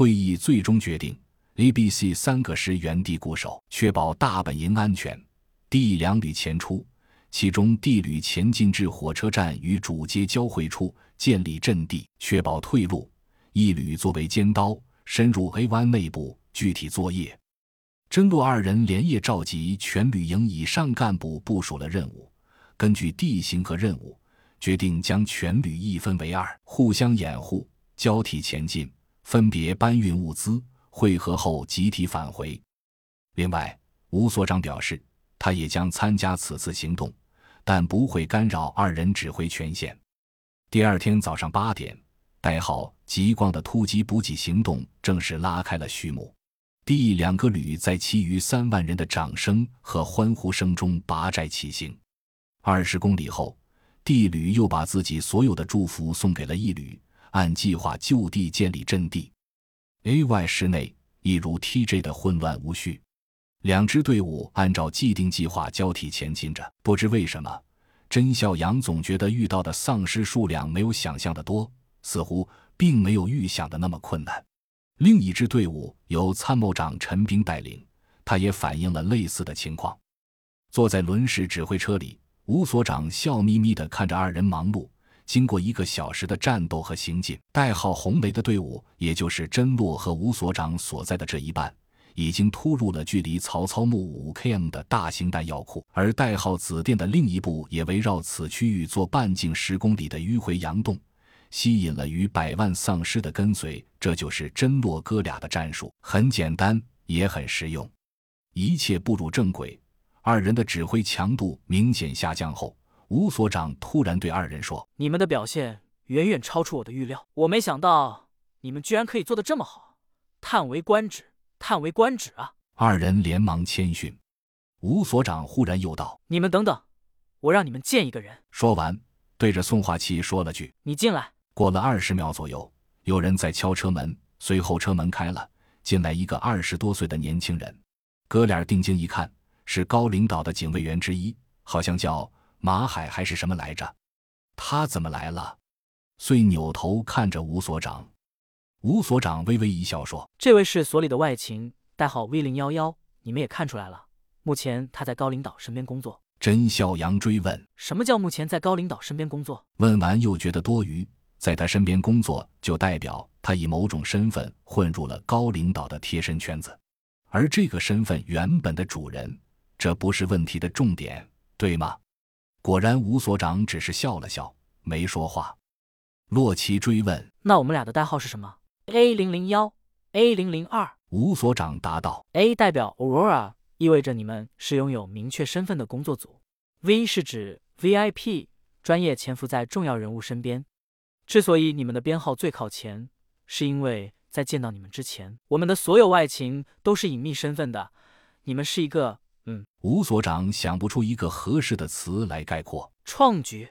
会议最终决定，A、B、C 三个师原地固守，确保大本营安全。D 两旅前出，其中 D 旅前进至火车站与主街交汇处建立阵地，确保退路。一旅作为尖刀，深入 A 湾内部。具体作业，真洛二人连夜召集全旅营以上干部部署了任务。根据地形和任务，决定将全旅一分为二，互相掩护，交替前进，分别搬运物资，汇合后集体返回。另外，吴所长表示。他也将参加此次行动，但不会干扰二人指挥权限。第二天早上八点，代号“极光”的突击补给行动正式拉开了序幕。第两个旅在其余三万人的掌声和欢呼声中拔寨起行。二十公里后，地旅又把自己所有的祝福送给了一旅，按计划就地建立阵地。A、Y 室内一如 TJ 的混乱无序。两支队伍按照既定计划交替前进着，不知为什么，甄孝阳总觉得遇到的丧尸数量没有想象的多，似乎并没有预想的那么困难。另一支队伍由参谋长陈兵带领，他也反映了类似的情况。坐在轮式指挥车里，吴所长笑眯眯地看着二人忙碌。经过一个小时的战斗和行进，代号红梅的队伍，也就是甄洛和吴所长所在的这一半。已经突入了距离曹操墓五 km 的大型弹药库，而代号紫电的另一部也围绕此区域做半径十公里的迂回佯动，吸引了逾百万丧尸的跟随。这就是真洛哥俩的战术，很简单，也很实用。一切步入正轨，二人的指挥强度明显下降后，吴所长突然对二人说：“你们的表现远远超出我的预料，我没想到你们居然可以做得这么好，叹为观止。”叹为观止啊！二人连忙谦逊。吴所长忽然又道：“你们等等，我让你们见一个人。”说完，对着送话器说了句：“你进来。”过了二十秒左右，有人在敲车门，随后车门开了，进来一个二十多岁的年轻人。哥俩定睛一看，是高领导的警卫员之一，好像叫马海还是什么来着？他怎么来了？遂扭头看着吴所长。吴所长微微一笑说：“这位是所里的外勤，代号 V 零幺幺。你们也看出来了，目前他在高领导身边工作。”甄孝阳追问：“什么叫目前在高领导身边工作？”问完又觉得多余，在他身边工作就代表他以某种身份混入了高领导的贴身圈子，而这个身份原本的主人，这不是问题的重点，对吗？果然，吴所长只是笑了笑，没说话。洛奇追问：“那我们俩的代号是什么？” A 零零幺，A 零零二。吴所长答道：“A 代表 Aurora，意味着你们是拥有明确身份的工作组；V 是指 VIP，专业潜伏在重要人物身边。之所以你们的编号最靠前，是因为在见到你们之前，我们的所有外勤都是隐秘身份的。你们是一个……嗯。”吴所长想不出一个合适的词来概括。创举。